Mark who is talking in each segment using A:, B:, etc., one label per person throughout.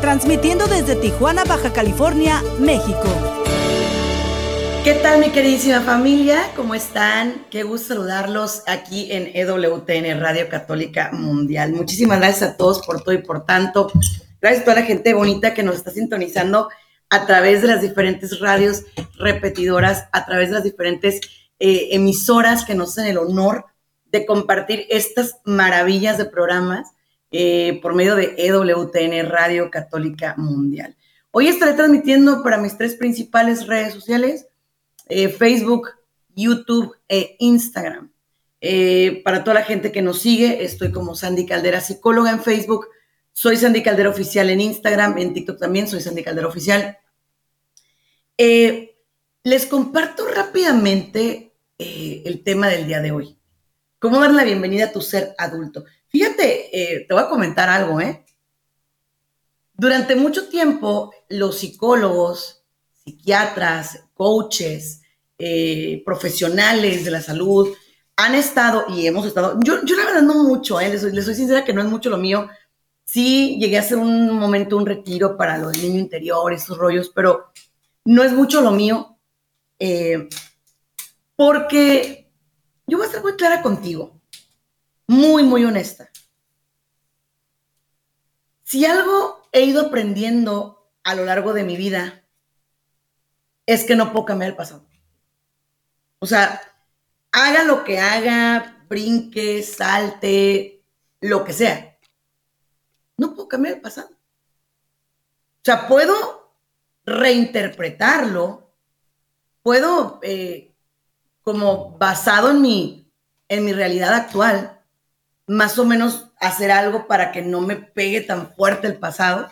A: transmitiendo desde Tijuana, Baja California, México.
B: ¿Qué tal mi queridísima familia? ¿Cómo están? Qué gusto saludarlos aquí en EWTN Radio Católica Mundial. Muchísimas gracias a todos por todo y por tanto. Gracias a toda la gente bonita que nos está sintonizando a través de las diferentes radios repetidoras, a través de las diferentes eh, emisoras que nos hacen el honor de compartir estas maravillas de programas eh, por medio de EWTN Radio Católica Mundial. Hoy estaré transmitiendo para mis tres principales redes sociales, eh, Facebook, YouTube e Instagram. para toda la gente que nos sigue, estoy como Sandy Caldera, psicóloga en Facebook, soy Sandy Caldera Oficial en Instagram, en TikTok también soy Sandy Caldera Oficial. Eh, les comparto rápidamente eh, el tema del día de hoy. ¿Cómo dar la bienvenida a tu ser adulto? Fíjate, eh, te voy a comentar algo, ¿eh? Durante mucho tiempo, los psicólogos, psiquiatras, coaches, profesionales de la salud han estado y hemos estado, yo, yo la verdad no mucho, ¿eh? les, les soy sincera que no es mucho lo mío, Sí, llegué a hacer un momento, un retiro para lo del niño interior, esos rollos, pero no es mucho lo mío, eh, porque yo voy a ser muy clara contigo, muy, muy honesta. Si algo he ido aprendiendo a lo largo de mi vida, es que no puedo cambiar el pasado. O sea, haga lo que haga, brinque, salte, lo que sea no puedo cambiar el pasado. O sea, puedo reinterpretarlo, puedo, eh, como basado en mi, en mi realidad actual, más o menos hacer algo para que no me pegue tan fuerte el pasado.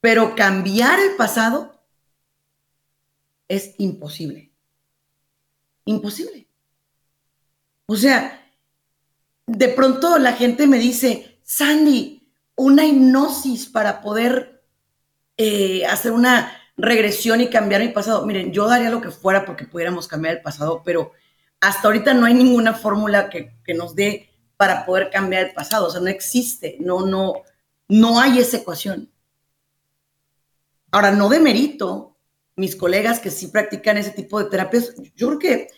B: Pero cambiar el pasado es imposible. Imposible. O sea, de pronto la gente me dice, Sandy, una hipnosis para poder eh, hacer una regresión y cambiar mi pasado. Miren, yo daría lo que fuera porque pudiéramos cambiar el pasado, pero hasta ahorita no hay ninguna fórmula que, nos dé para poder cambiar el pasado. O sea, no existe, no, no, no hay esa ecuación. Ahora, no de mérito, mis colegas que sí practican ese tipo de terapias, yo creo que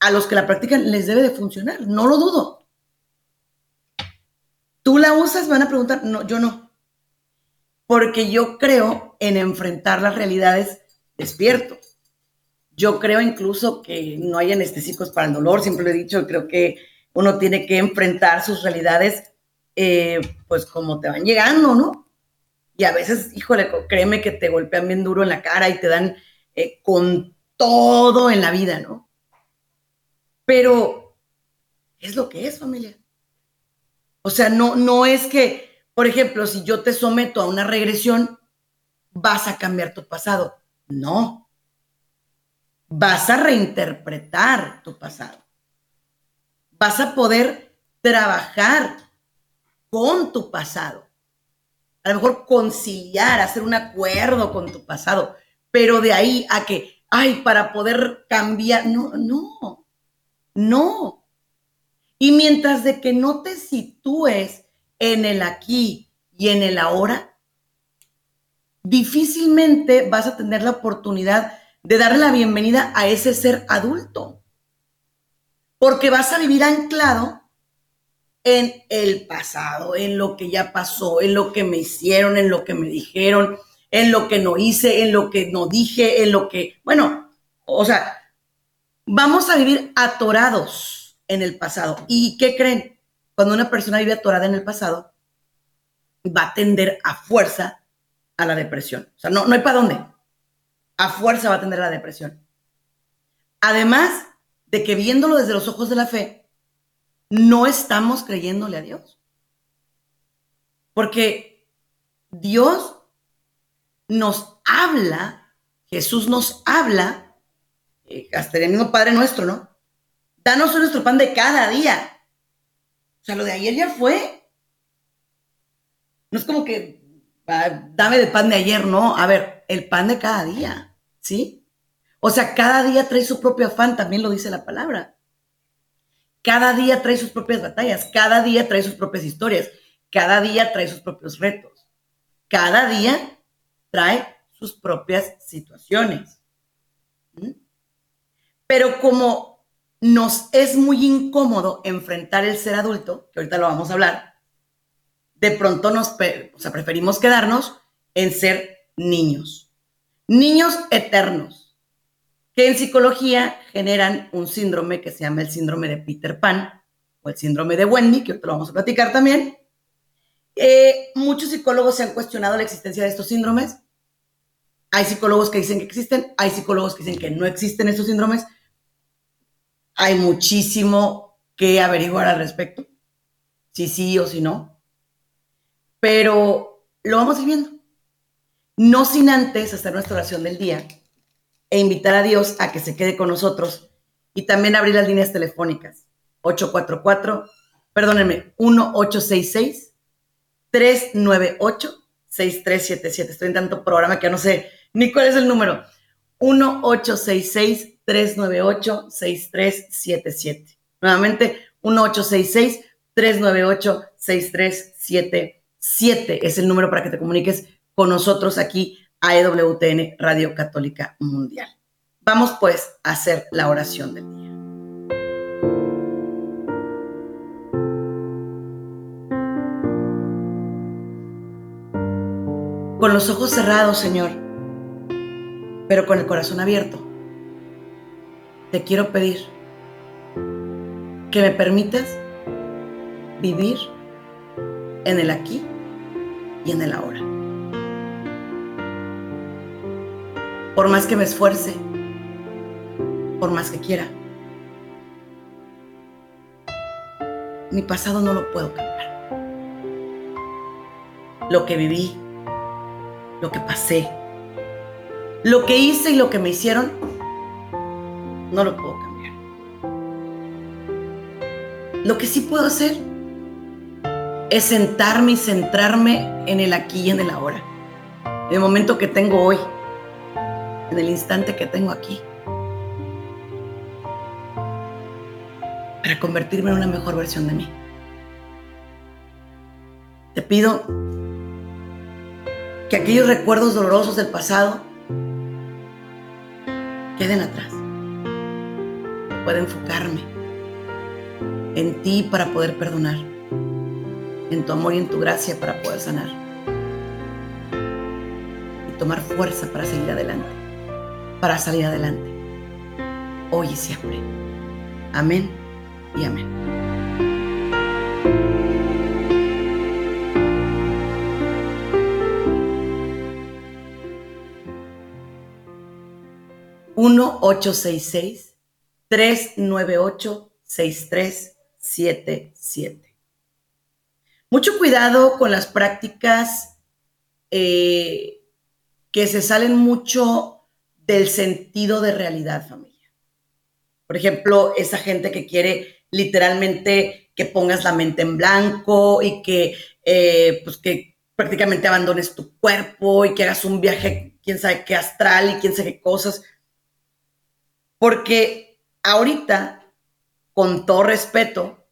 B: a los que la practican les debe de funcionar, no lo dudo. ¿Tú la usas? Van a preguntar. No, yo no. Porque yo creo en enfrentar las realidades despierto. Yo creo incluso que no hay anestésicos para el dolor, siempre lo he dicho, creo que uno tiene que enfrentar sus realidades eh, pues como te van llegando, ¿no? Y a veces, híjole, créeme que te golpean bien duro en la cara y te dan eh, con todo en la vida, ¿no? Pero es lo que es, familia. O sea, no, no es que, por ejemplo, si yo te someto a una regresión, vas a cambiar tu pasado. No. Vas a reinterpretar tu pasado. Vas a poder trabajar con tu pasado. A lo mejor conciliar, hacer un acuerdo con tu pasado. Pero de ahí a que, ay, para poder cambiar, no, no, no. Y mientras de que no te sitúes en el aquí y en el ahora, difícilmente vas a tener la oportunidad de darle la bienvenida a ese ser adulto. Porque vas a vivir anclado en el pasado, en lo que ya pasó, en lo que me hicieron, en lo que me dijeron, en lo que no hice, en lo que no dije, en lo que, bueno, o sea, vamos a vivir atorados en el pasado. ¿Y qué creen? Cuando una persona vive atorada en el pasado, va a tender a fuerza a la depresión. O sea, no, no hay para dónde. A fuerza va a tender a la depresión. Además de que viéndolo desde los ojos de la fe, no estamos creyéndole a Dios. Porque Dios nos habla, Jesús nos habla, eh, hasta el mismo Padre nuestro, ¿no? Danos nuestro pan de cada día. O sea, lo de ayer ya fue. No es como que dame de pan de ayer, no. A ver, el pan de cada día, ¿sí? O sea, cada día trae su propio afán, también lo dice la palabra. Cada día trae sus propias batallas, cada día trae sus propias historias, cada día trae sus propios retos, cada día trae sus propias situaciones. Pero como nos es muy incómodo enfrentar el ser adulto, que ahorita lo vamos a hablar, de pronto nos, preferimos quedarnos en ser niños. Niños eternos, que en psicología generan un síndrome que se llama el síndrome de Peter Pan o el síndrome de Wendy, que ahorita lo vamos a platicar también. Eh, muchos psicólogos se han cuestionado la existencia de estos síndromes. Hay psicólogos que dicen que existen, hay psicólogos que dicen que no existen estos síndromes. Hay muchísimo que averiguar al respecto, si sí o si no. Pero lo vamos a ir viendo. No sin antes hacer nuestra oración del día e invitar a Dios a que se quede con nosotros y también abrir las líneas telefónicas 844, perdónenme, 1866 398 6377. Estoy en tanto programa que no sé ni cuál es el número. 1866 398 6377. Nuevamente 1866 398 6377 es el número para que te comuniques con nosotros aquí a EWTN Radio Católica Mundial. Vamos pues a hacer la oración del día. Con los ojos cerrados, Señor, pero con el corazón abierto, te quiero pedir que me permitas vivir en el aquí y en el ahora. Por más que me esfuerce, por más que quiera, mi pasado no lo puedo cambiar. Lo que viví, lo que pasé, lo que hice y lo que me hicieron, no lo puedo cambiar. Lo que sí puedo hacer es sentarme y centrarme en el aquí y en el ahora, en el momento que tengo hoy en el instante que tengo aquí. Para convertirme en una mejor versión de mí. Te pido que aquellos recuerdos dolorosos del pasado queden atrás. Pueda enfocarme en ti para poder perdonar, en tu amor y en tu gracia para poder sanar y tomar fuerza para seguir adelante para salir adelante, hoy y siempre. Amén y amén. Uno ocho seis seis tres nueve ocho seis tres siete siete. Mucho cuidado con las prácticas eh, que se salen mucho del sentido de realidad, familia. Por ejemplo, esa gente que quiere literalmente que pongas la mente en blanco y que, eh, pues que prácticamente abandones tu cuerpo y que hagas un viaje, quién sabe qué astral y quién sabe qué cosas. Porque ahorita, con todo respeto,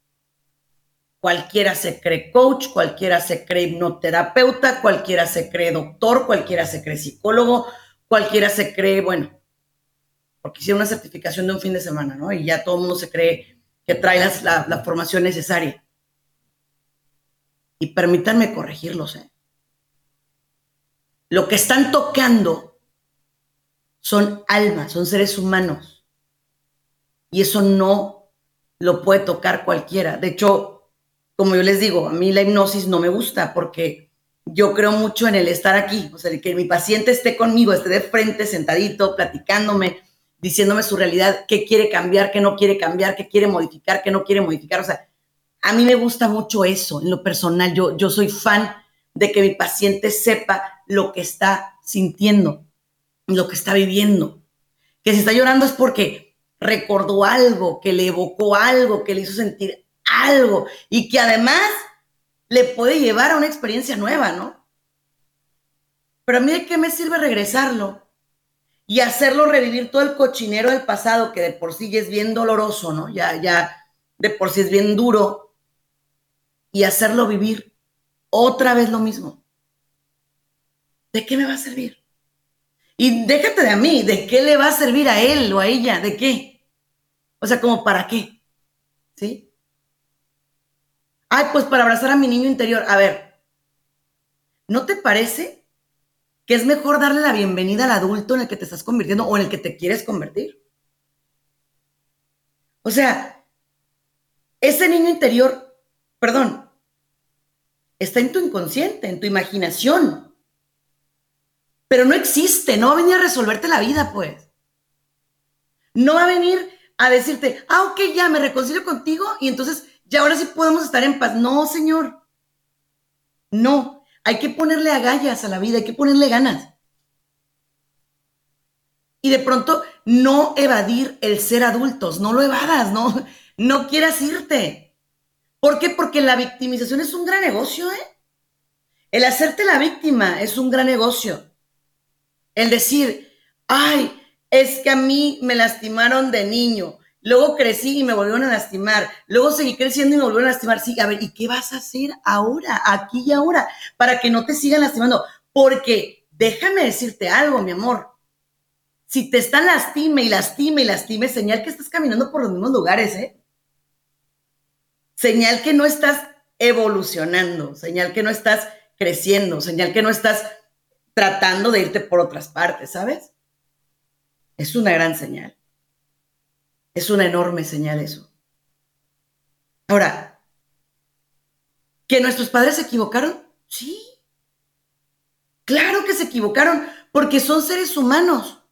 B: cualquiera se cree coach, cualquiera se cree hipnoterapeuta, cualquiera se cree doctor, cualquiera se cree psicólogo, cualquiera se cree, bueno, porque hicieron una certificación de un fin de semana, ¿no? Y ya todo el mundo se cree que trae la, formación necesaria. Y permítanme corregirlos, ¿eh? Lo que están tocando son almas, son seres humanos. Y eso no lo puede tocar cualquiera. De hecho, como yo les digo, a mí la hipnosis no me gusta porque yo creo mucho en el estar aquí, o sea, que mi paciente esté conmigo, esté de frente, sentadito, platicándome, diciéndome su realidad, qué quiere cambiar, qué no quiere cambiar, qué quiere modificar, qué no quiere modificar. O sea, a mí me gusta mucho eso en lo personal. Yo, yo soy fan de que mi paciente sepa lo que está sintiendo, lo que está viviendo. Que si está llorando es porque recordó algo, que le evocó algo, que le hizo sentir algo y que además le puede llevar a una experiencia nueva, ¿no? Pero a mí de qué me sirve regresarlo y hacerlo revivir todo el cochinero del pasado que de por sí ya es bien doloroso, ¿no? Ya, ya de por sí es bien duro y hacerlo vivir otra vez lo mismo. ¿De qué me va a servir? Y déjate de a mí, ¿de qué le va a servir a él o a ella? ¿De qué? O sea, como para qué. ¿Sí? Ay, pues para abrazar a mi niño interior. A ver, ¿no te parece que es mejor darle la bienvenida al adulto en el que te estás convirtiendo o en el que te quieres convertir? O sea, ese niño interior, perdón, está en tu inconsciente, en tu imaginación. Pero no existe, no va a venir a resolverte la vida, pues. No va a venir a decirte, ah, ok, ya me reconcilio contigo y entonces ya ahora sí podemos estar en paz. No, señor. No, hay que ponerle agallas a la vida, hay que ponerle ganas. Y de pronto no evadir el ser adultos, no lo evadas, no, no quieras irte. ¿Por qué? Porque la victimización es un gran negocio, ¿eh? El hacerte la víctima es un gran negocio. El decir, ay, es que a mí me lastimaron de niño, Luego crecí y me volvieron a lastimar. Luego seguí creciendo y me volvieron a lastimar. Sí, a ver, ¿y qué vas a hacer ahora, aquí y ahora, para que no te sigan lastimando? Porque déjame decirte algo, mi amor. Si te están lastime y lastime y lastime, señal que estás caminando por los mismos lugares, ¿eh? Señal que no estás evolucionando, señal que no estás creciendo, señal que no estás tratando de irte por otras partes, ¿sabes? Es una gran señal. Es una enorme señal eso. Ahora, ¿que nuestros padres se equivocaron? Sí. Claro que se equivocaron, porque son seres humanos.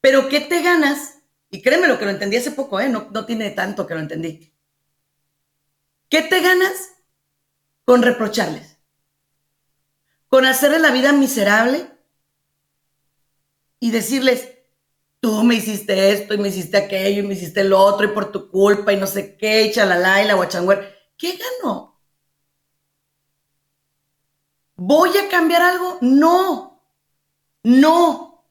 B: Pero ¿qué te ganas? Y créeme lo que lo entendí hace poco, ¿eh? No, no tiene tanto que lo entendí. ¿Qué te ganas con reprocharles? Con hacerles la vida miserable y decirles, tú me hiciste esto y me hiciste aquello y me hiciste lo otro y por tu culpa y no sé qué, y chalala y la guachangüer. ¿Qué ganó? ¿Voy a cambiar algo? No, no.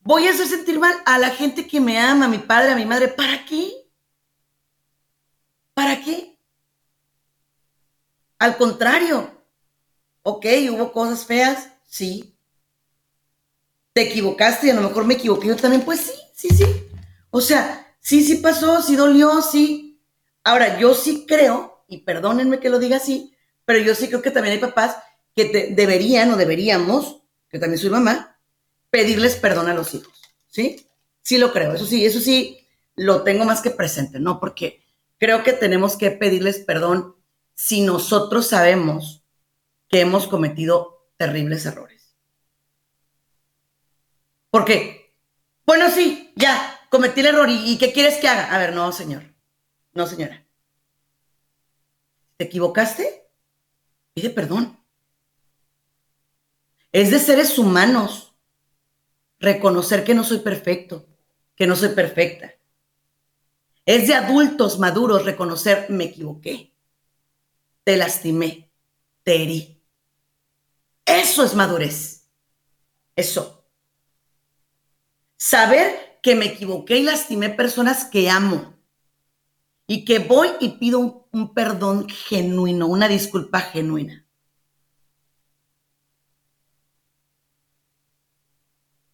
B: Voy a hacer sentir mal a la gente que me ama, a mi padre, a mi madre. ¿Para qué? ¿Para qué? Al contrario. Ok, hubo cosas feas, sí, te equivocaste y a lo mejor me equivoqué yo también, pues sí, sí, sí. O sea, sí, sí pasó, sí dolió, sí. Ahora, yo sí creo, y perdónenme que lo diga así, pero yo sí creo que también hay papás que deberían o deberíamos, que también soy mamá, pedirles perdón a los hijos, ¿sí? Sí lo creo, eso sí, eso sí lo tengo más que presente, ¿no? Porque creo que tenemos que pedirles perdón si nosotros sabemos que hemos cometido terribles errores. Porque, bueno, sí, ya, cometí el error y, ¿qué quieres que haga? A ver, no, señor. No, señora. ¿Te equivocaste? Pide perdón. Es de seres humanos reconocer que no soy perfecto, que no soy perfecta. Es de adultos maduros reconocer me equivoqué, te lastimé, te herí. Eso es madurez. Eso. Saber que me equivoqué y lastimé personas que amo. Y que voy y pido un, perdón genuino, una disculpa genuina.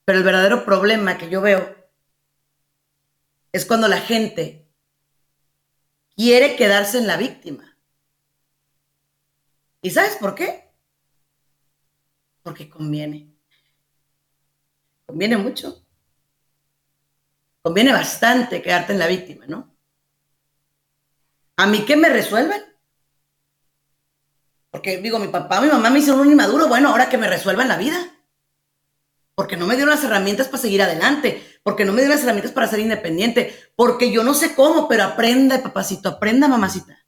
B: Pero el verdadero problema que yo veo es cuando la gente quiere quedarse en la víctima. ¿Y sabes por qué? Porque conviene. Conviene mucho conviene bastante quedarte en la víctima, ¿no? ¿A mí qué me resuelven? Porque digo, mi papá, mi mamá me hicieron un inmaduro, bueno, ahora que me resuelvan la vida. Porque no me dieron las herramientas para seguir adelante, porque no me dieron las herramientas para ser independiente, porque yo no sé cómo, pero aprenda, papacito, aprenda, mamacita.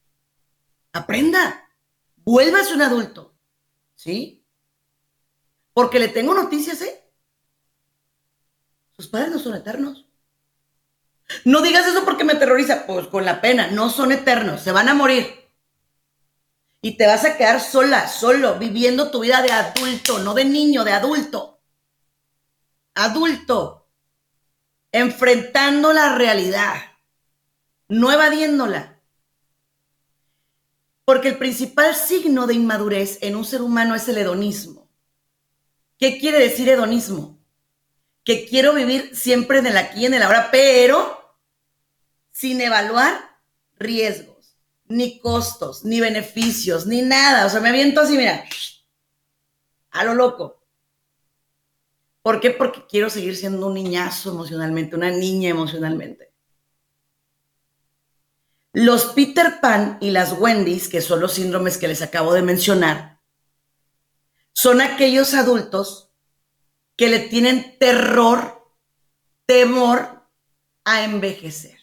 B: Aprenda. Vuélvase un adulto. ¿Sí? Porque le tengo noticias, ¿eh? Sus padres no son eternos. No digas eso porque me aterroriza. Pues con la pena, no son eternos, se van a morir. Y te vas a quedar sola, solo, viviendo tu vida de adulto, no de niño, de adulto. Adulto. Enfrentando la realidad, no evadiéndola. Porque el principal signo de inmadurez en un ser humano es el hedonismo. ¿Qué quiere decir hedonismo? que quiero vivir siempre en el aquí y en el ahora, pero sin evaluar riesgos, ni costos, ni beneficios, ni nada. O sea, me aviento así, mira, a lo loco. ¿Por qué? Porque quiero seguir siendo un niñazo emocionalmente, una niña emocionalmente. Los Peter Pan y las Wendy's, que son los síndromes que les acabo de mencionar, son aquellos adultos que le tienen terror, temor a envejecer.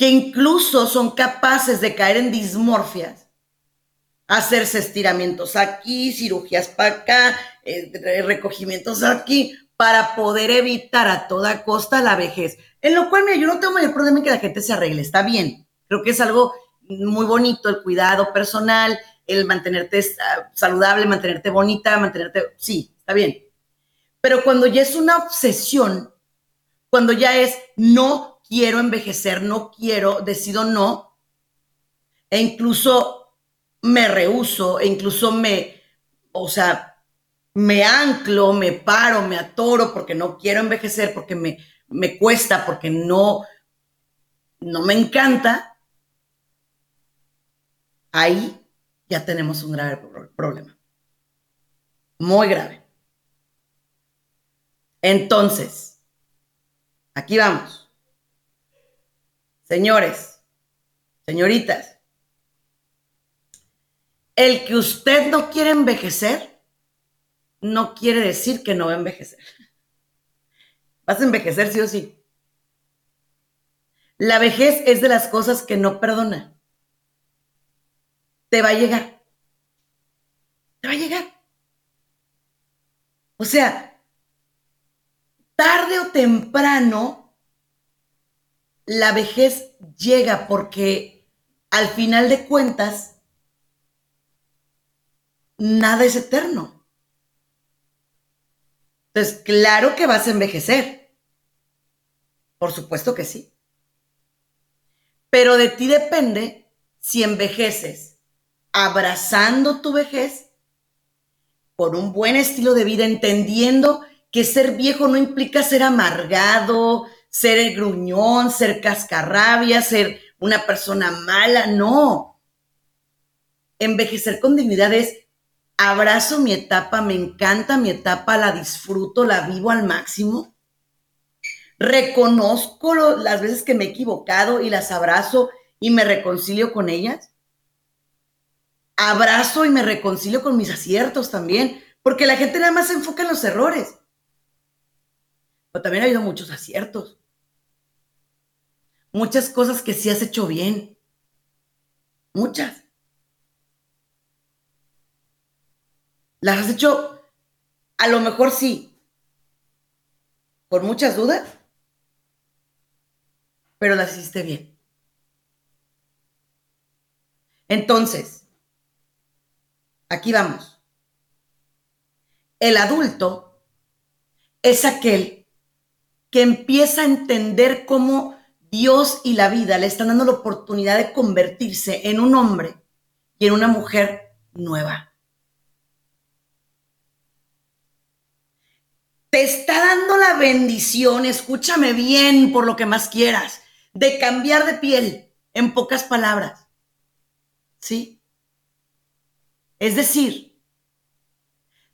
B: Que incluso son capaces de caer en dismorfias, hacerse estiramientos aquí, cirugías para acá, eh, recogimientos aquí, para poder evitar a toda costa la vejez. En lo cual, mira, yo no tengo mayor problema en que la gente se arregle, está bien. Creo que es algo muy bonito el cuidado personal, el mantenerte saludable, mantenerte bonita, mantenerte, sí, está bien. Pero cuando ya es una obsesión, cuando ya es no quiero envejecer, no quiero, decido no, e incluso me rehuso, e incluso me, o sea, me anclo, me paro, me atoro porque no quiero envejecer, porque me, me cuesta, porque no, no me encanta, ahí ya tenemos un grave problema. Muy grave. Entonces, aquí vamos. Señores, señoritas, el que usted no quiere envejecer no quiere decir que no va a envejecer. Vas a envejecer sí o sí. La vejez es de las cosas que no perdona te va a llegar. Te va a llegar. O sea, tarde o temprano, la vejez llega porque al final de cuentas, nada es eterno. Entonces, claro que vas a envejecer. Por supuesto que sí. Pero de ti depende si envejeces abrazando tu vejez por un buen estilo de vida, entendiendo que ser viejo no implica ser amargado, ser el gruñón, ser cascarrabia, ser una persona mala, no. Envejecer con dignidad es abrazo mi etapa, me encanta mi etapa, la disfruto, la vivo al máximo. Reconozco las veces que me he equivocado y las abrazo y me reconcilio con ellas abrazo y me reconcilio con mis aciertos también, porque la gente nada más se enfoca en los errores. Pero también ha habido muchos aciertos. Muchas cosas que sí has hecho bien. Muchas. Las has hecho, a lo mejor sí, por muchas dudas, pero las hiciste bien. Entonces, Aquí vamos. El adulto es aquel que empieza a entender cómo Dios y la vida le están dando la oportunidad de convertirse en un hombre y en una mujer nueva. Te está dando la bendición, escúchame bien por lo que más quieras, de cambiar de piel, en pocas palabras. ¿Sí? Es decir,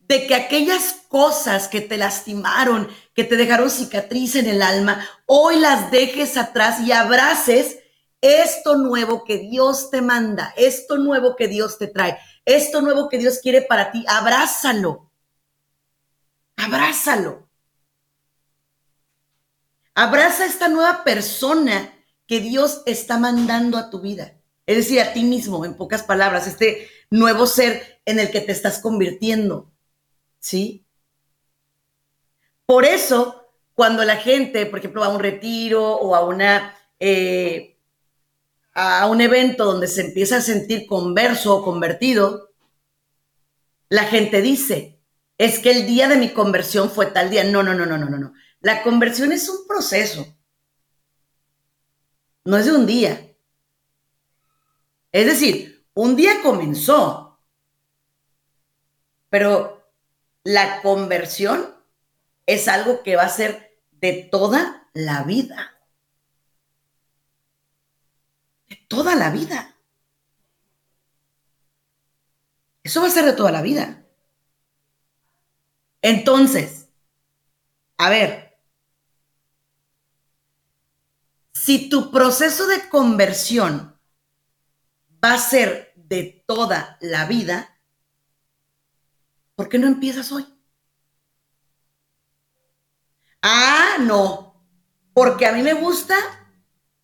B: de que aquellas cosas que te lastimaron, que te dejaron cicatriz en el alma, hoy las dejes atrás y abraces esto nuevo que Dios te manda, esto nuevo que Dios te trae, esto nuevo que Dios quiere para ti, abrázalo. Abrázalo. Abraza esta nueva persona que Dios está mandando a tu vida. Es decir, a ti mismo, en pocas palabras, este nuevo ser en el que te estás convirtiendo. ¿Sí? Por eso, cuando la gente, por ejemplo, va a un retiro o a una... Eh, a un evento donde se empieza a sentir converso o convertido, la gente dice, es que el día de mi conversión fue tal día. No, no, no, no, no, no. La conversión es un proceso. No es de un día. Es decir, un día comenzó, pero la conversión es algo que va a ser de toda la vida toda la vida. Eso va a ser de toda la vida. Entonces, a ver, si tu proceso de conversión va a ser de toda la vida, ¿por qué no empiezas hoy? Ah, no, porque a mí me gusta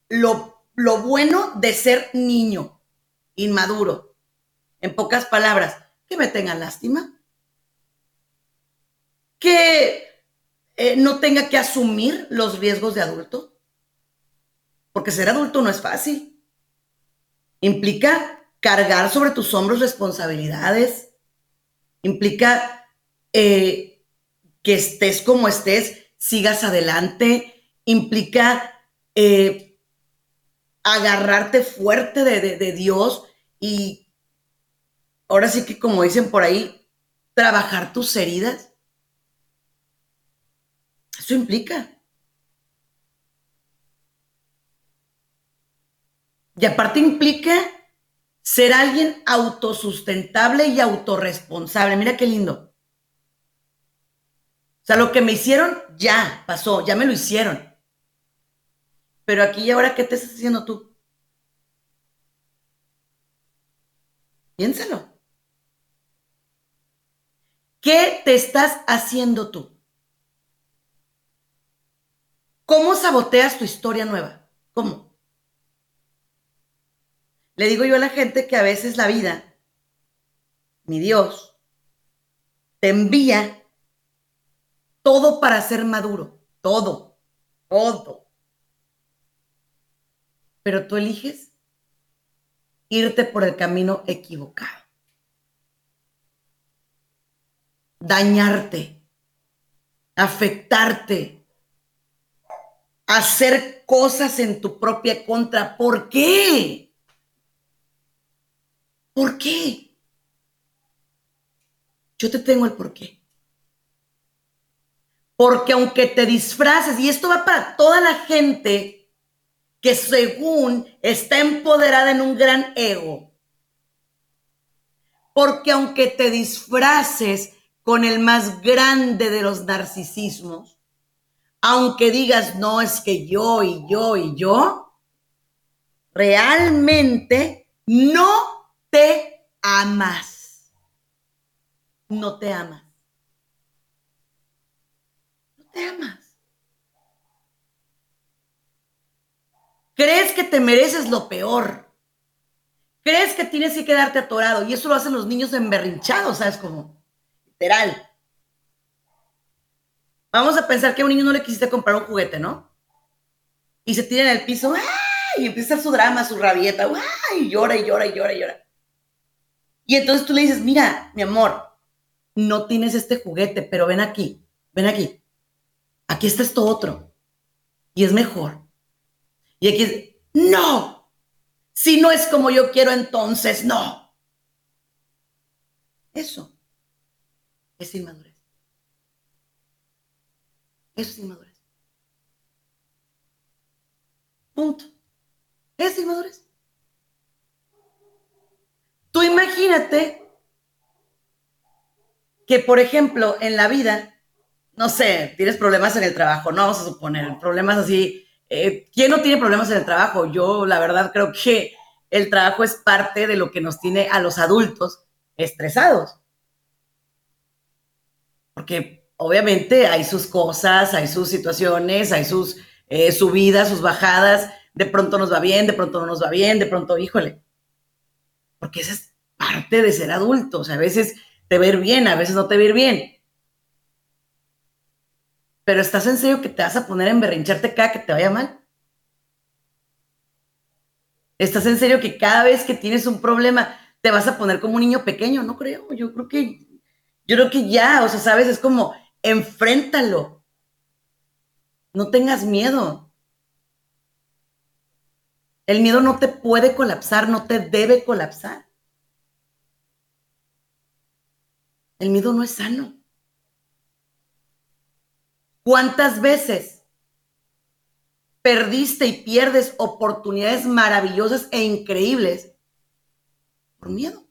B: lo lo bueno de ser niño, inmaduro. En pocas palabras, que me tenga lástima, que eh, no tenga que asumir los riesgos de adulto, porque ser adulto no es fácil. Implica cargar sobre tus hombros responsabilidades, implica eh, que estés como estés, sigas adelante, implica eh, agarrarte fuerte de, Dios y ahora sí que como dicen por ahí, trabajar tus heridas. Eso implica. Y aparte implica ser alguien autosustentable y autorresponsable. Mira qué lindo. O sea, lo que me hicieron ya pasó, ya me lo hicieron. Pero aquí y ahora, ¿qué te estás haciendo tú? Piénsalo. ¿Qué te estás haciendo tú? ¿Cómo saboteas tu historia nueva? ¿Cómo? Le digo yo a la gente que a veces la vida, mi Dios, te envía todo para ser maduro, todo, todo pero tú eliges irte por el camino equivocado. Dañarte, afectarte, hacer cosas en tu propia contra. ¿Por qué? ¿Por qué? Yo te tengo el por qué. Porque aunque te disfraces, y esto va para toda la gente que según está empoderada en un gran ego. Porque aunque te disfraces con el más grande de los narcisismos, aunque digas, no, es que yo y yo y yo, realmente no te amas. No te amas. Te amas. Crees que te mereces lo peor. Crees que tienes que quedarte atorado. Y eso lo hacen los niños emberrinchados, ¿sabes? Como literal. Vamos a pensar que a un niño no le quisiste comprar un juguete, ¿no? Y se tira en el piso. Y empieza su drama, su rabieta. Y llora y llora y llora y llora. Y entonces tú le dices, mira, mi amor, no tienes este juguete, pero ven aquí, ven aquí. Aquí está esto otro. Y es mejor. Y aquí no. Si no es como yo quiero, entonces no. Eso es inmadurez. Eso es inmadurez. Punto. Es inmadurez. Tú imagínate que, por ejemplo, en la vida, no sé, tienes problemas en el trabajo, no vamos a suponer, problemas así eh, ¿Quién no tiene problemas en el trabajo? Yo, la verdad, creo que el trabajo es parte de lo que nos tiene a los adultos estresados. Porque obviamente hay sus cosas, hay sus situaciones, hay sus eh, subidas, sus bajadas. De pronto nos va bien, de pronto no nos va bien, de pronto, híjole, porque esa es parte de ser adulto. O sea, a veces te ver bien, a veces no te ver bien. Pero ¿estás en serio que te vas a poner a emberrincharte cada que te vaya mal? ¿Estás en serio que cada vez que tienes un problema te vas a poner como un niño pequeño? No creo. Yo creo que, yo creo que ya, o sea, sabes, es como enfréntalo. No tengas miedo. El miedo no te puede colapsar, no te debe colapsar. El miedo no es sano. ¿Cuántas veces perdiste y pierdes oportunidades maravillosas e increíbles por miedo?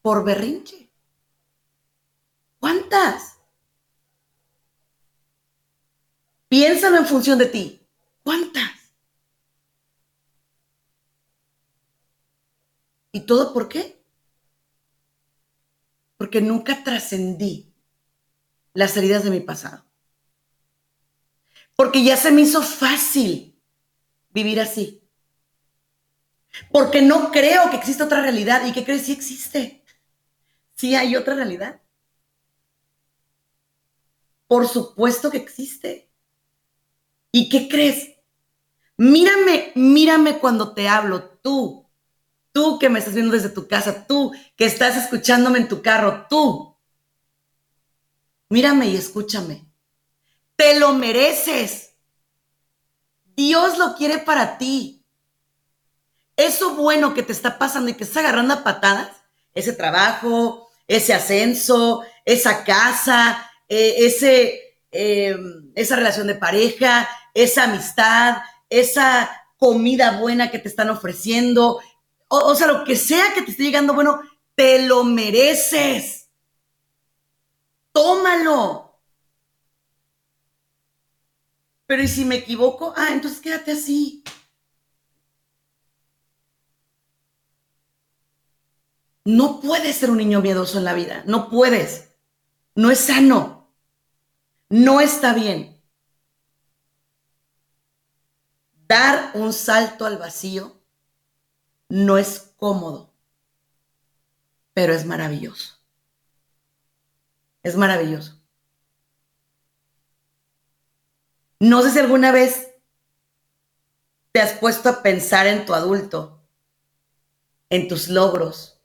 B: Por berrinche. ¿Cuántas? Piénsalo en función de ti. ¿Cuántas? ¿Y todo por qué? Porque nunca trascendí las heridas de mi pasado. Porque ya se me hizo fácil vivir así. Porque no creo que exista otra realidad. ¿Y qué crees? Sí existe. Sí hay otra realidad. Por supuesto que existe. ¿Y qué crees? Mírame, mírame cuando te hablo, tú, tú que me estás viendo desde tu casa, tú que estás escuchándome en tu carro, tú. Mírame y escúchame. Te lo mereces. Dios lo quiere para ti. Eso bueno que te está pasando y que estás agarrando a patadas, ese trabajo, ese ascenso, esa casa, eh, ese, eh, esa relación de pareja, esa amistad, esa comida buena que te están ofreciendo, o, sea, lo que sea que te esté llegando bueno, te lo mereces. Tómalo. Pero ¿y si me equivoco? Ah, entonces quédate así. No puedes ser un niño miedoso en la vida. No puedes. No es sano. No está bien. Dar un salto al vacío no es cómodo, pero es maravilloso. Es maravilloso. No sé si alguna vez te has puesto a pensar en tu adulto, en tus logros.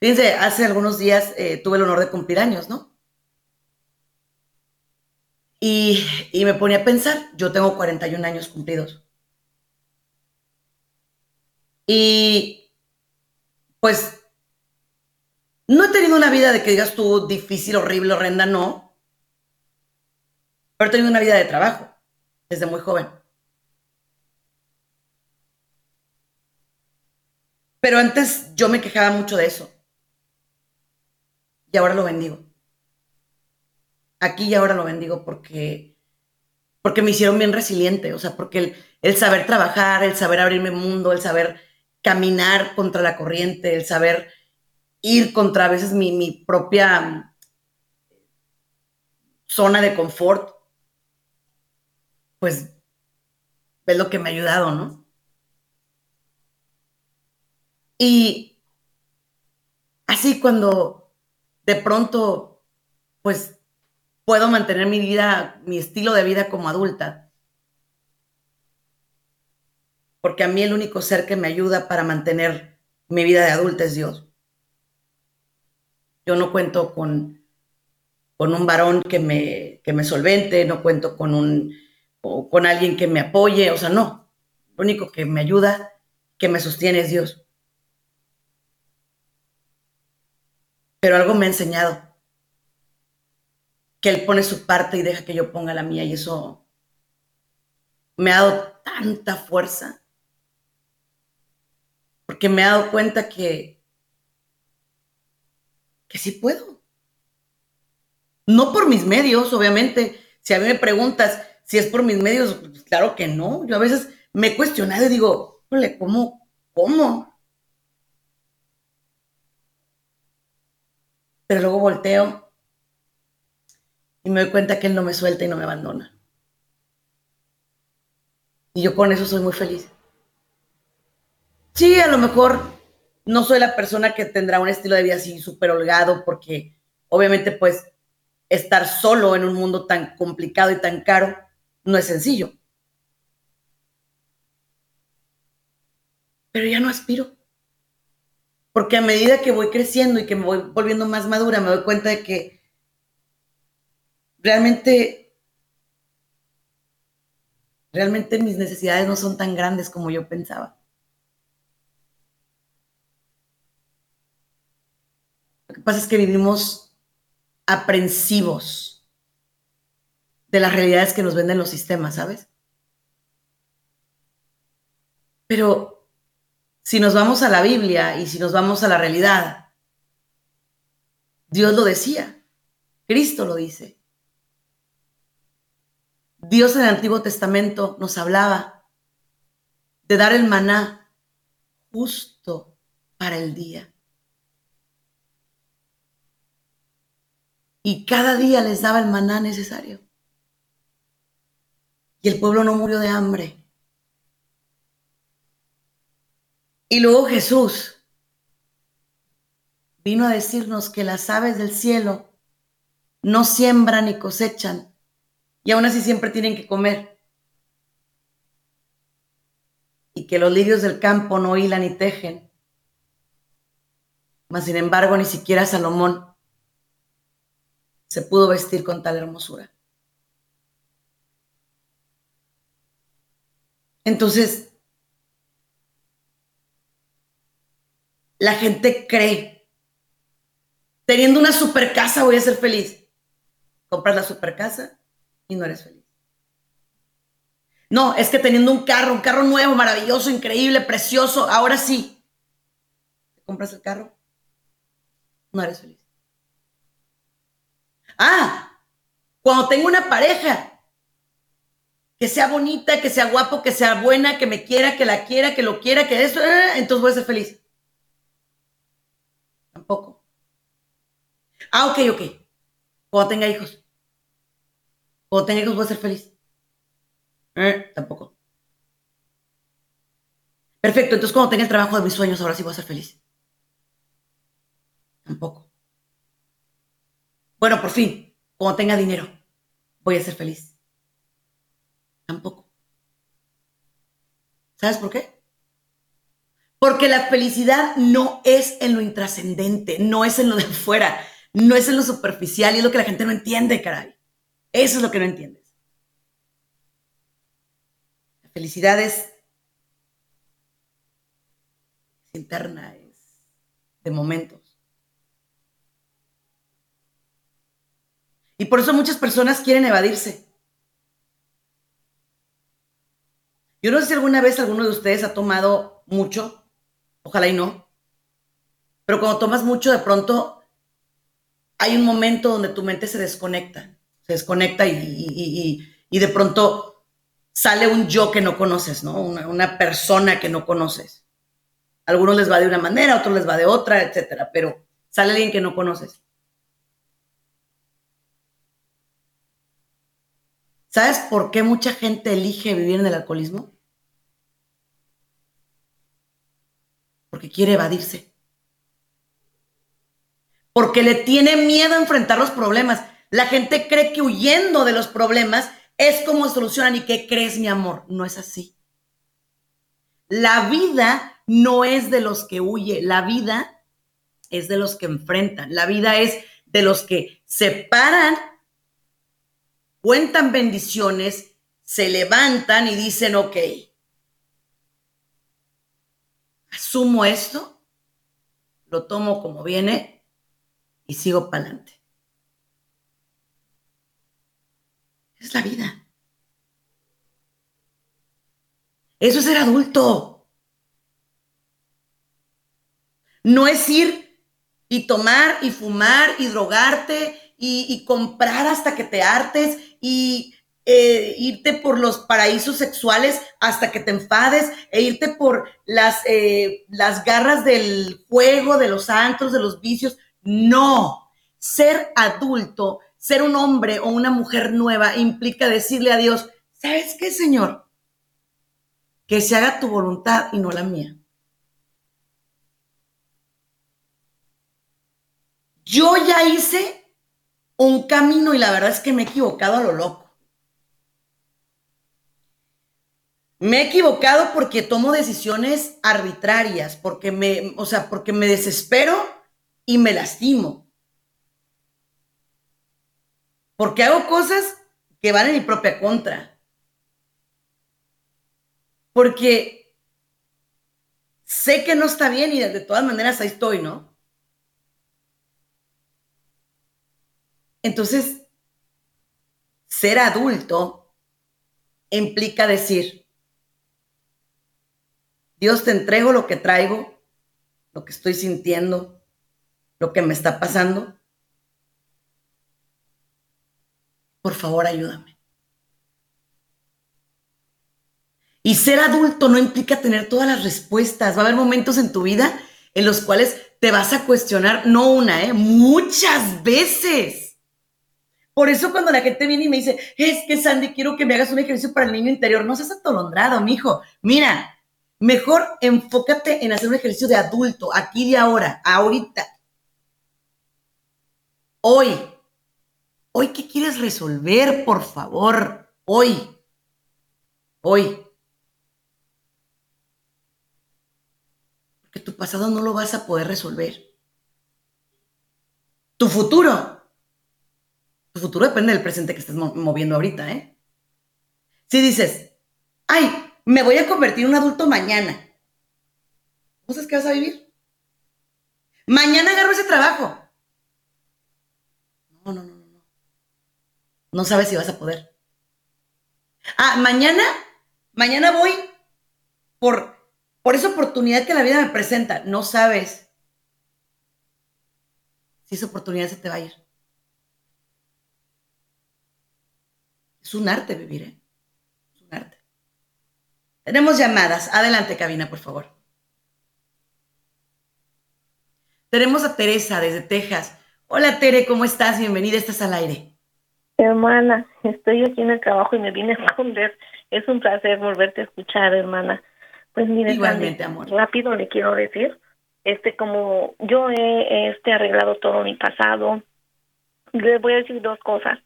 B: Fíjense, hace algunos días eh, tuve el honor de cumplir años, ¿no? Y, me ponía a pensar, yo tengo 41 años cumplidos. Y pues no he tenido una vida de que digas tú difícil, horrible, horrenda, no. Pero he tenido una vida de trabajo desde muy joven. Pero antes yo me quejaba mucho de eso. Y ahora lo bendigo aquí y ahora lo bendigo porque, porque me hicieron bien resiliente, o sea, porque el, saber trabajar, el saber abrirme mundo, el saber caminar contra la corriente, el saber ir contra a veces mi, propia mm, zona de confort, pues es lo que me ha ayudado, ¿no? Y así cuando de pronto, pues puedo mantener mi vida, mi estilo de vida como adulta. Porque a mí el único ser que me ayuda para mantener mi vida de adulta es Dios. Yo no cuento con, con un varón que me, que me solvente, no cuento con, un, con alguien que me apoye, o sea, no. Lo único que me ayuda, que me sostiene es Dios. Pero algo me ha enseñado que él pone su parte y deja que yo ponga la mía y eso me ha dado tanta fuerza porque me he dado cuenta que que sí puedo. No por mis medios, obviamente. Si a mí me preguntas si es por mis medios, pues claro que no. Yo a veces me he cuestionado y digo, ¿cómo? ¿Cómo? Pero luego volteo y me doy cuenta que Él no me suelta y no me abandona. Y yo con eso soy muy feliz. Sí, a lo mejor no soy la persona que tendrá un estilo de vida así súper holgado porque obviamente pues estar solo en un mundo tan complicado y tan caro no es sencillo. Pero ya no aspiro. Porque a medida que voy creciendo y que me voy volviendo más madura, me doy cuenta de que realmente, realmente mis necesidades no son tan grandes como yo pensaba. Lo que pasa es que vivimos aprensivos de las realidades que nos venden los sistemas, ¿sabes? Pero si nos vamos a la Biblia y si nos vamos a la realidad, Dios lo decía, Cristo lo dice. Dios en el Antiguo Testamento nos hablaba de dar el maná justo para el día. Y cada día les daba el maná necesario. Y el pueblo no murió de hambre. Y luego Jesús vino a decirnos que las aves del cielo no siembran ni cosechan y aún así siempre tienen que comer. Y que los lirios del campo no hilan ni tejen. Mas sin embargo, ni siquiera Salomón se pudo vestir con tal hermosura. Entonces, la gente cree. Teniendo una super casa voy a ser feliz. Compras la super casa y no eres feliz. No, es que teniendo un carro, un carro nuevo, maravilloso, increíble, precioso, ahora sí. ¿Compras el carro? No eres feliz. Ah, cuando tengo una pareja que sea bonita, que sea guapo, que sea buena, que me quiera, que la quiera, que lo quiera, que eso, eh, entonces voy a ser feliz. Tampoco. Ah, ok, ok. Cuando tenga hijos. Cuando tenga hijos voy a ser feliz. Eh, tampoco. Perfecto, entonces cuando tenga el trabajo de mis sueños, ahora sí voy a ser feliz. Tampoco. Bueno, por fin, cuando tenga dinero, voy a ser feliz. Tampoco. ¿Sabes por qué? Porque la felicidad no es en lo intrascendente, no es en lo de afuera, no es en lo superficial y es lo que la gente no entiende, caray. Eso es lo que no entiendes. La felicidad es, interna, es de momentos. Y por eso muchas personas quieren evadirse. Yo no sé si alguna vez alguno de ustedes ha tomado mucho Ojalá y no. Pero cuando tomas mucho, de pronto hay un momento donde tu mente se desconecta. Se desconecta y, de pronto sale un yo que no conoces, ¿no? Una, persona que no conoces. Algunos les va de una manera, a otros les va de otra, etcétera, pero sale alguien que no conoces. ¿Sabes por qué mucha gente elige vivir en el alcoholismo? porque quiere evadirse. Porque le tiene miedo a enfrentar los problemas. La gente cree que huyendo de los problemas es como solucionan y que crees, mi amor. No es así. La vida no es de los que huye, la vida es de los que enfrentan. La vida es de los que se paran, cuentan bendiciones, se levantan y dicen, ok, asumo esto, lo tomo como viene y sigo para adelante. Es la vida. Eso es ser adulto. No es ir y tomar y fumar y drogarte y, comprar hasta que te hartes y eh, irte por los paraísos sexuales hasta que te enfades e irte por las, eh, las garras del juego, de los antros, de los vicios. No, ser adulto, ser un hombre o una mujer nueva implica decirle a Dios, ¿sabes qué, Señor? Que se haga tu voluntad y no la mía. Yo ya hice un camino y la verdad es que me he equivocado a lo loco. Me he equivocado porque tomo decisiones arbitrarias, porque me, o sea, porque me desespero y me lastimo. Porque hago cosas que van en mi propia contra. Porque sé que no está bien y de todas maneras ahí estoy, ¿no? Entonces, ser adulto implica decir, Dios te entrego lo que traigo, lo que estoy sintiendo, lo que me está pasando. Por favor, ayúdame. Y ser adulto no implica tener todas las respuestas. Va a haber momentos en tu vida en los cuales te vas a cuestionar, no una, ¿eh? muchas veces. Por eso cuando la gente viene y me dice, es que Sandy, quiero que me hagas un ejercicio para el niño interior, no seas atolondrado, mijo. Mira, mejor enfócate en hacer un ejercicio de adulto, aquí y ahora, ahorita. Hoy. Hoy, ¿qué quieres resolver, por favor? Hoy. Hoy. Porque tu pasado no lo vas a poder resolver. Tu futuro tu futuro depende del presente que estés moviendo ahorita, ¿eh? Si dices, ay, me voy a convertir en un adulto mañana, ¿no sabes qué vas a vivir? Mañana agarro ese trabajo. No, no, no, no. No sabes si vas a poder. Ah, mañana, mañana voy por, por esa oportunidad que la vida me presenta. No sabes si esa oportunidad se te va a ir. Es un arte vivir, ¿eh? Es un arte. Tenemos llamadas. Adelante, cabina, por favor. Tenemos a Teresa desde Texas. Hola, Tere, ¿cómo estás? Bienvenida, estás al aire.
C: Hermana, estoy aquí en el trabajo y me vine a esconder. Es un placer volverte a escuchar, hermana. Pues mire,
B: Igualmente, amor.
C: rápido le quiero decir, este, como yo he este, arreglado todo mi pasado, le voy a decir dos cosas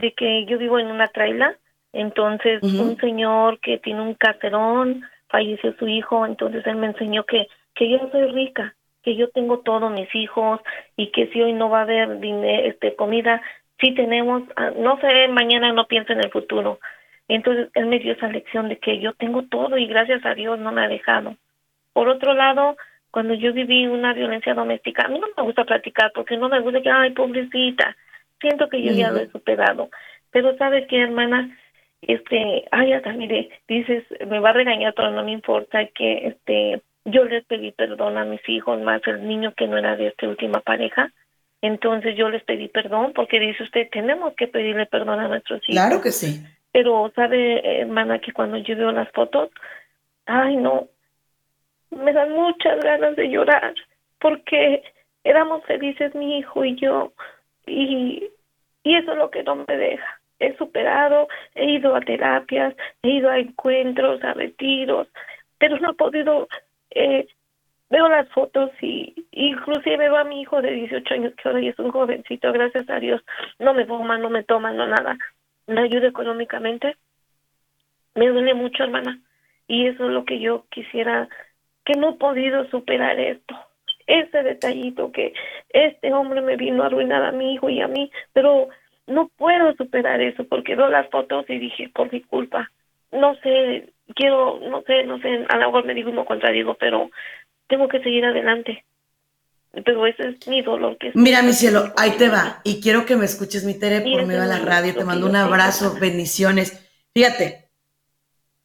C: de que yo vivo en una traila, entonces un señor que tiene un caserón, falleció su hijo, entonces él me enseñó que, que yo soy rica, que yo tengo todos mis hijos y que si hoy no va a haber dinero, este, comida, sí tenemos, ah, no sé, mañana no pienso en el futuro. Entonces él me dio esa lección de que yo tengo todo y gracias a Dios no me ha dejado. Por otro lado, cuando yo viví una violencia doméstica, a mí no me gusta platicar porque no me gusta que, ay, pobrecita, siento que yo ya lo he superado. Pero sabes qué, hermana, este, ay, hasta mire, dices, me va a regañar, pero no me importa que, este, yo les pedí perdón a mis hijos, más el niño que no era de esta última pareja. Entonces yo les pedí perdón porque dice usted, tenemos que pedirle perdón a nuestros hijos.
B: Claro que sí.
C: Pero sabe, hermana, que cuando yo veo las fotos, ay, no, me dan muchas ganas de llorar porque éramos felices mi hijo y yo y y eso es lo que no me deja. He superado, he ido a terapias, he ido a encuentros, a retiros, pero no he podido, eh, veo las fotos y inclusive veo a mi hijo de 18 años que ahora es un jovencito, gracias a Dios, no me fuma, no me toma, no nada, me ayuda económicamente. Me duele mucho, hermana, y eso es lo que yo quisiera, que no he podido superar esto ese detallito que este hombre me vino a arruinar a mi hijo y a mí, pero no puedo superar eso porque veo las fotos y dije, por mi culpa, no sé, quiero, no sé, no sé, a lo mejor me digo y me contradigo, pero tengo que seguir adelante. Pero ese es mi dolor. Que
B: Mira, mi cielo, ahí te va. Y quiero que me escuches, mi Tere, por medio de la radio. Te mando un abrazo, bendiciones. Fíjate,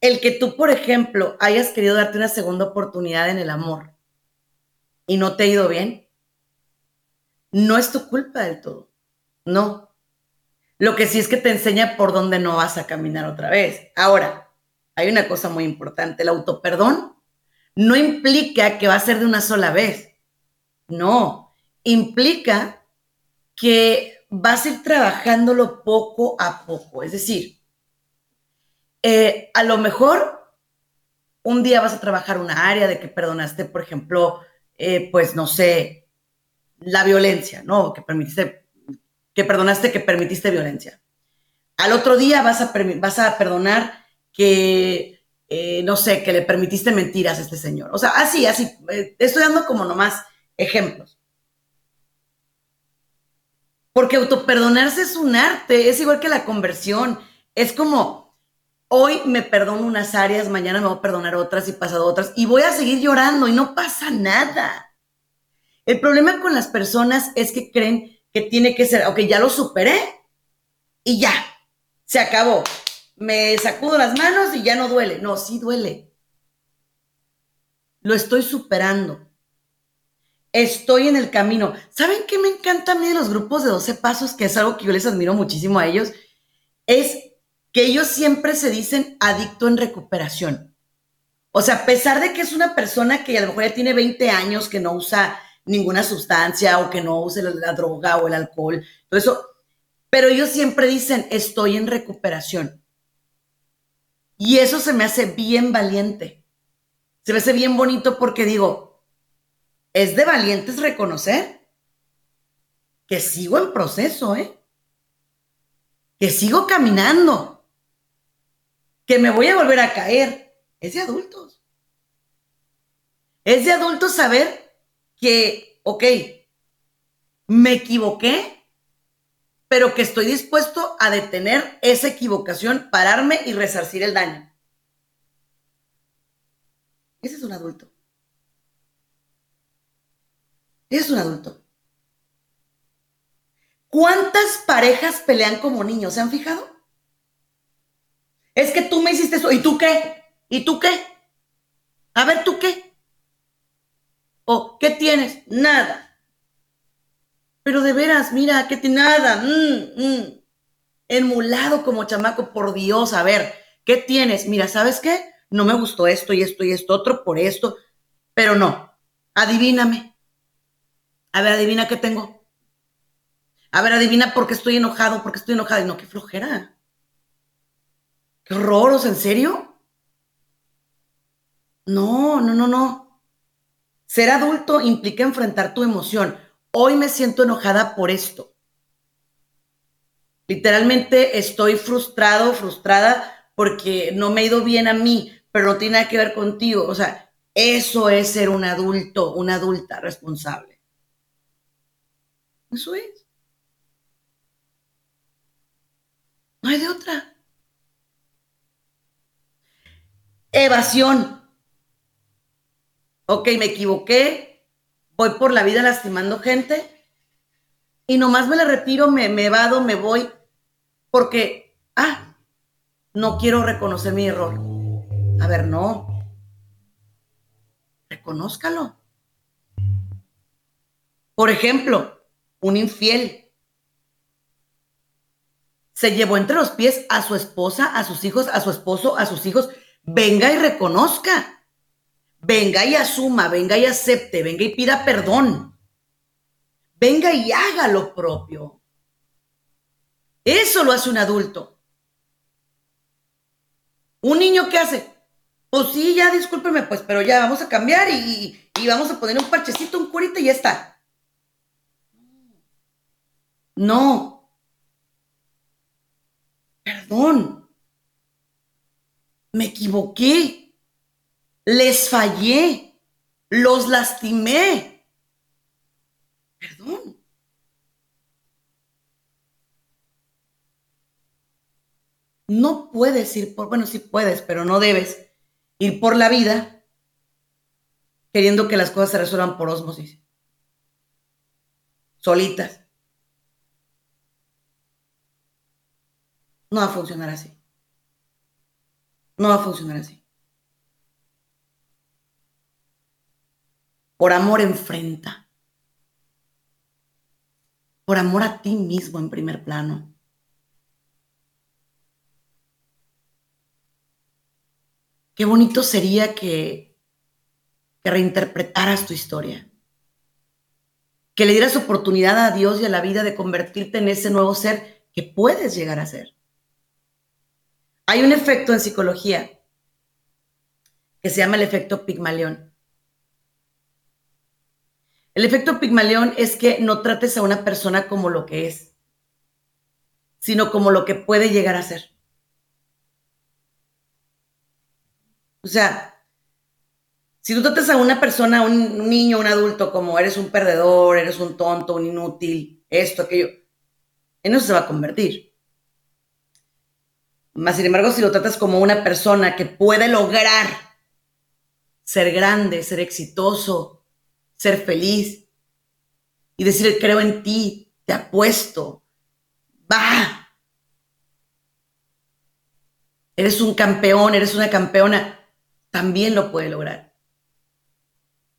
B: el que tú, por ejemplo, hayas querido darte una segunda oportunidad en el amor, y no te ha ido bien, no es tu culpa del todo. No. Lo que sí es que te enseña por dónde no vas a caminar otra vez. Ahora, hay una cosa muy importante. El autoperdón no implica que va a ser de una sola vez. No. Implica que vas a ir trabajándolo poco a poco. Es decir, eh, a lo mejor un día vas a trabajar una área de que perdonaste, por ejemplo, eh, pues no sé, la violencia, ¿no? Que permitiste, que perdonaste que permitiste violencia. Al otro día vas a, vas a perdonar que, eh, no sé, que le permitiste mentiras a este señor. O sea, así, así, eh, estoy dando como nomás ejemplos. Porque autoperdonarse es un arte, es igual que la conversión. Es como, hoy me perdono unas áreas, mañana me voy a perdonar otras y pasado otras, y voy a seguir llorando y no pasa nada. El problema con las personas es que creen que tiene que ser, ok, ya lo superé y ya, se acabó. Me sacudo las manos y ya no duele. No, sí duele. Lo estoy superando. Estoy en el camino. ¿Saben qué me encanta a mí de los grupos de 12 pasos? Que es algo que yo les admiro muchísimo a ellos. Es que ellos siempre se dicen adicto en recuperación. O sea, a pesar de que es una persona que a lo mejor ya tiene 20 años, que no usa ninguna sustancia o que no use la, droga o el alcohol, todo eso, pero ellos siempre dicen, estoy en recuperación. Y eso se me hace bien valiente. Se me hace bien bonito porque digo, es de valientes reconocer que sigo en proceso, ¿eh? Que sigo caminando, que me voy a volver a caer. Es de adultos. Es de adultos saber que, ok, me equivoqué, pero que estoy dispuesto a detener esa equivocación, pararme y resarcir el daño. Ese es un adulto. Es un adulto. ¿Cuántas parejas pelean como niños? ¿Se han fijado? Es que tú me hiciste eso. ¿Y tú qué? ¿Y tú qué? A ver, ¿tú qué? ¿O qué tienes? Nada. Pero de veras, mira, ¿qué tiene? Nada. Mm, mm. Emulado como chamaco, por Dios. A ver, ¿qué tienes? Mira, ¿sabes qué? No me gustó esto y esto y esto otro por esto. Pero no. Adivíname. A ver, adivina qué tengo. A ver, adivina por qué estoy enojado, por qué estoy enojada. Y no, qué flojera. Qué ¿en serio? No, no, no, no. Ser adulto implica enfrentar tu emoción. Hoy me siento enojada por esto. Literalmente estoy frustrado, frustrada porque no me ha ido bien a mí, pero no tiene nada que ver contigo. O sea, eso es ser un adulto, una adulta responsable. Eso es. No hay de otra. Evasión. Ok, me equivoqué. Voy por la vida lastimando gente. Y nomás me la retiro, me, me evado, me voy. Porque, ah, no quiero reconocer mi error. A ver, no. Reconózcalo. Por ejemplo, un infiel. Se llevó entre los pies a su esposa, a sus hijos, a su esposo, a sus hijos. Venga y reconozca. Venga y asuma, venga y acepte, venga y pida perdón. Venga y haga lo propio. Eso lo hace un adulto. Un niño ¿qué hace, pues sí, ya discúlpeme, pues, pero ya vamos a cambiar y, y vamos a poner un parchecito, un curita y ya está. No. Perdón. Me equivoqué. Les fallé. Los lastimé. Perdón. No puedes ir por, bueno, sí puedes, pero no debes ir por la vida queriendo que las cosas se resuelvan por osmosis. Solitas. No va a funcionar así. No va a funcionar así. Por amor enfrenta. Por amor a ti mismo en primer plano. Qué bonito sería que, que reinterpretaras tu historia. Que le dieras oportunidad a Dios y a la vida de convertirte en ese nuevo ser que puedes llegar a ser. Hay un efecto en psicología que se llama el efecto Pigmalión. El efecto Pigmalión es que no trates a una persona como lo que es, sino como lo que puede llegar a ser. O sea, si tú tratas a una persona, un niño, un adulto, como eres un perdedor, eres un tonto, un inútil, esto, aquello, en eso se va a convertir. Más sin embargo, si lo tratas como una persona que puede lograr ser grande, ser exitoso, ser feliz y decir, creo en ti, te apuesto, va. Eres un campeón, eres una campeona, también lo puede lograr.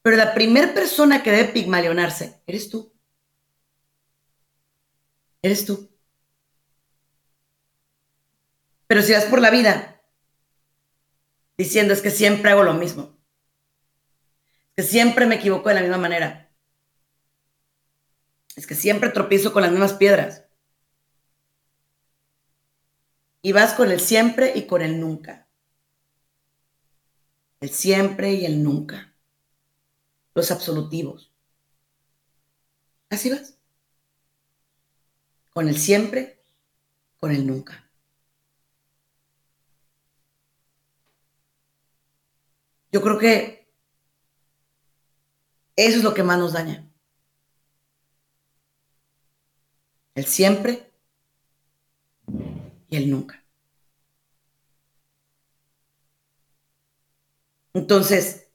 B: Pero la primera persona que debe pigmalionarse eres tú. Eres tú. Pero si vas por la vida diciendo es que siempre hago lo mismo, es que siempre me equivoco de la misma manera, es que siempre tropiezo con las mismas piedras, y vas con el siempre y con el nunca. El siempre y el nunca. Los absolutivos. Así vas con el siempre, con el nunca. Yo creo que eso es lo que más nos daña. El siempre y el nunca. Entonces,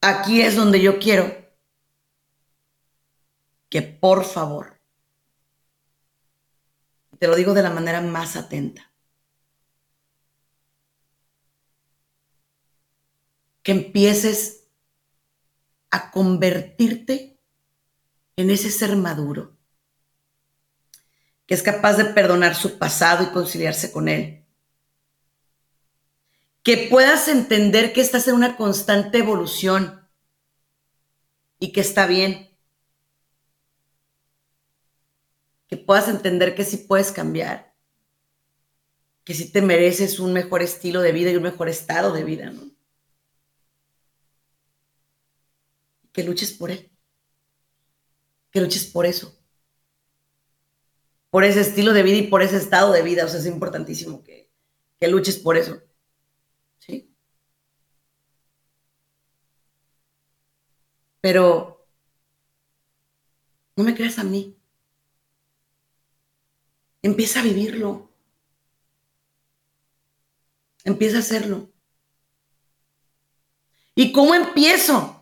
B: aquí es donde yo quiero que por favor te lo digo de la manera más atenta. Que empieces a convertirte en ese ser maduro, que es capaz de perdonar su pasado y conciliarse con él. Que puedas entender que estás en una constante evolución y que está bien que puedas entender que sí puedes cambiar, que sí te mereces un mejor estilo de vida y un mejor estado de vida, ¿no? Que luches por él, que luches por eso, por ese estilo de vida y por ese estado de vida, o sea, es importantísimo que, que luches por eso, ¿sí? Pero no me creas a mí. Empieza a vivirlo. Empieza a hacerlo. ¿Y cómo empiezo?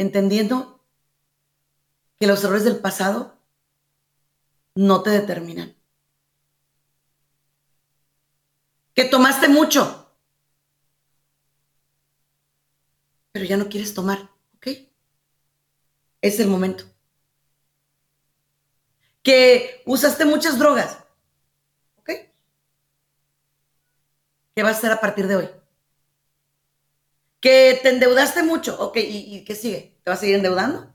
B: Entendiendo que los errores del pasado no te determinan. Que tomaste mucho, pero ya no quieres tomar, ¿ok? Es el momento que usaste muchas drogas. ¿Ok? ¿Qué vas a hacer a partir de hoy? Que te endeudaste mucho. Ok, ¿y, qué sigue? ¿Te vas a seguir endeudando?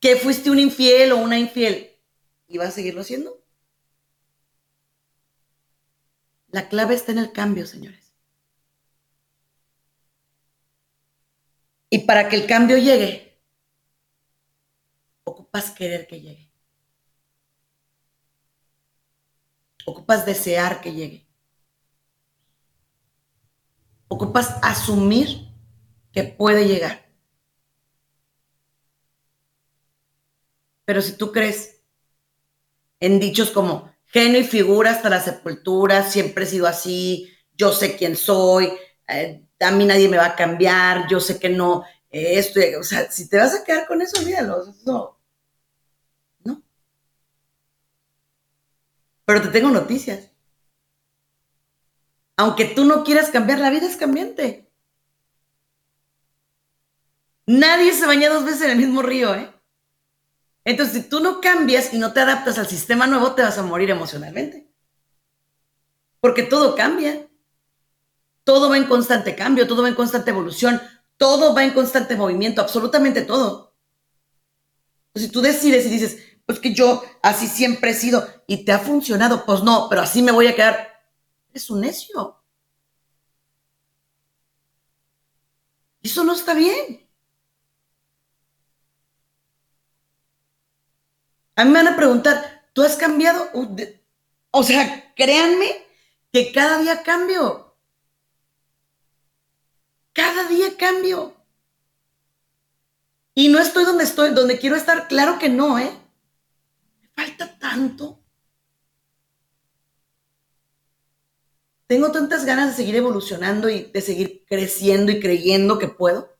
B: Que fuiste un infiel o una infiel y vas a seguirlo haciendo. La clave está en el cambio, señores. Y para que el cambio llegue, ocupas querer que llegue. Ocupas desear que llegue. Ocupas asumir que puede llegar. Pero si tú crees en dichos como genio y figura hasta la sepultura, siempre he sido así, yo sé quién soy, eh, a mí nadie me va a cambiar, yo sé que no, eh, esto, o sea, si te vas a quedar con eso, olvídalo, no, Pero te tengo noticias. Aunque tú no quieras cambiar, la vida es cambiante. Nadie se baña dos veces en el mismo río, ¿eh? Entonces, si tú no cambias y no te adaptas al sistema nuevo, te vas a morir emocionalmente. Porque todo cambia. Todo va en constante cambio, todo va en constante evolución, todo va en constante movimiento, absolutamente todo. si tú decides y dices, pues que yo así siempre he sido y te ha funcionado, pues no, pero así me voy a quedar. Es un necio. Eso no está bien. A mí me van a preguntar, ¿tú has cambiado? O sea, créanme que cada día cambio. Cada día cambio. Y no estoy donde estoy, donde quiero estar. Claro que no, ¿eh? Me falta tanto. Tengo tantas ganas de seguir evolucionando y de seguir creciendo y creyendo que puedo.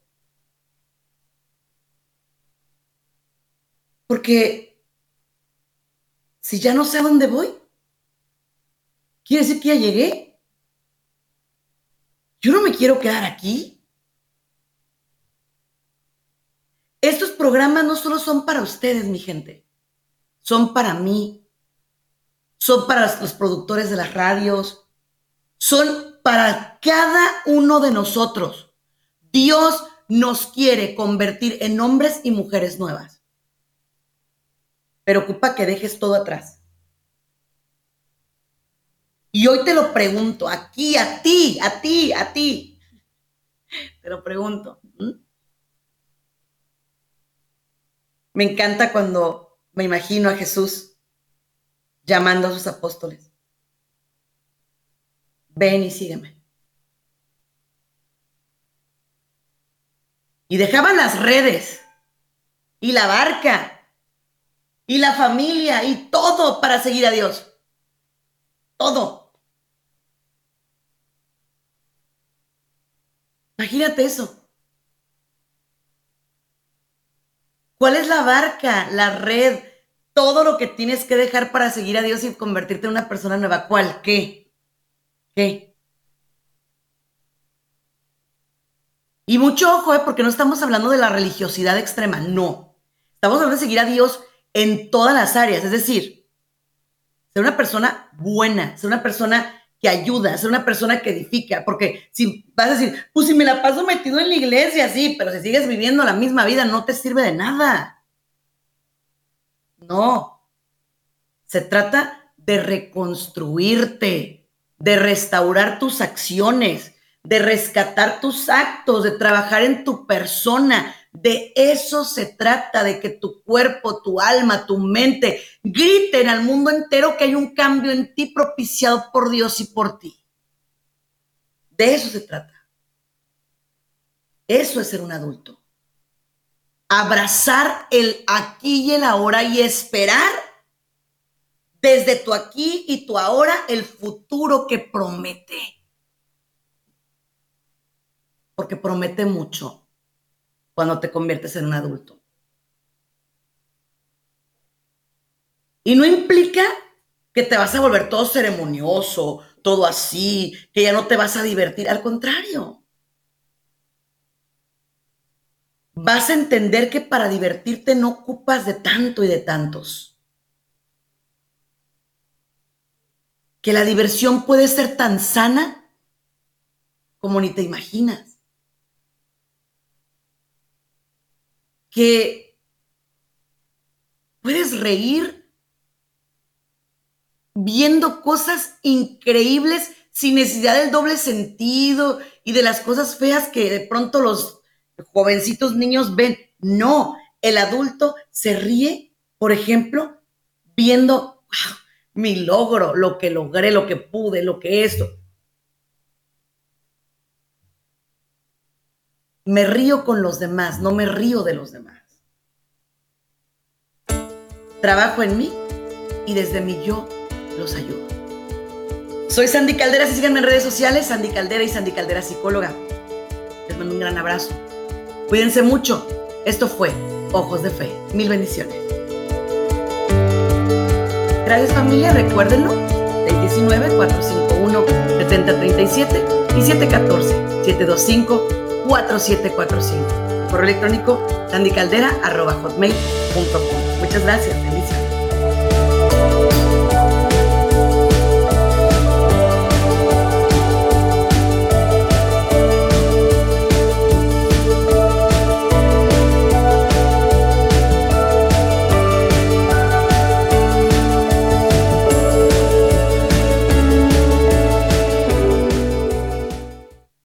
B: Porque si ya no sé a dónde voy, quiere decir que ya llegué. Yo no me quiero quedar aquí. Estos programas no solo son para ustedes, mi gente, son para mí, son para los productores de las radios, son para cada uno de nosotros. Dios nos quiere convertir en hombres y mujeres nuevas. Pero ocupa que dejes todo atrás. Y hoy te lo pregunto, aquí, a ti, a ti, a ti. Te lo pregunto. Me encanta cuando me imagino a Jesús llamando a sus apóstoles ven y sígueme. Y dejaban las redes y la barca y la familia y todo para seguir a Dios. Todo. Imagínate eso. ¿Cuál es la barca, la red, todo lo que tienes que dejar para seguir a Dios y convertirte en una persona nueva? ¿Cuál? ¿Qué? ¿Qué? Y mucho ojo, ¿eh? porque no estamos hablando de la religiosidad extrema, no. Estamos hablando de seguir a Dios en todas las áreas, es decir, ser una persona buena, ser una persona que ayuda, ser una persona que edifica, porque si vas a decir, pues si me la paso metido en la iglesia, sí, pero si sigues viviendo la misma vida, no te sirve de nada. No, se trata de reconstruirte, de restaurar tus acciones, de rescatar tus actos, de trabajar en tu persona. De eso se trata, de que tu cuerpo, tu alma, tu mente griten al mundo entero que hay un cambio en ti propiciado por Dios y por ti. De eso se trata. Eso es ser un adulto. Abrazar el aquí y el ahora y esperar desde tu aquí y tu ahora el futuro que promete. Porque promete mucho cuando te conviertes en un adulto. Y no implica que te vas a volver todo ceremonioso, todo así, que ya no te vas a divertir. Al contrario. Vas a entender que para divertirte no ocupas de tanto y de tantos. Que la diversión puede ser tan sana como ni te imaginas. Que puedes reír viendo cosas increíbles sin necesidad del doble sentido y de las cosas feas que de pronto los jovencitos niños ven. No, el adulto se ríe, por ejemplo, viendo, mi logro, lo que logré, lo que pude, lo que esto. Me río con los demás, no me río de los demás. Trabajo en mí y desde mi yo los ayudo. Soy Sandy Caldera, síganme en redes sociales, Sandy Caldera y Sandy Caldera psicóloga. Les mando un gran abrazo. Cuídense mucho. Esto fue Ojos de Fe. Mil bendiciones. Gracias familia, recuérdenlo, 619-451-7037 y 714-725-4745. Correo electrónico sandycaldera.hotmail.com. Muchas gracias, bendiciones.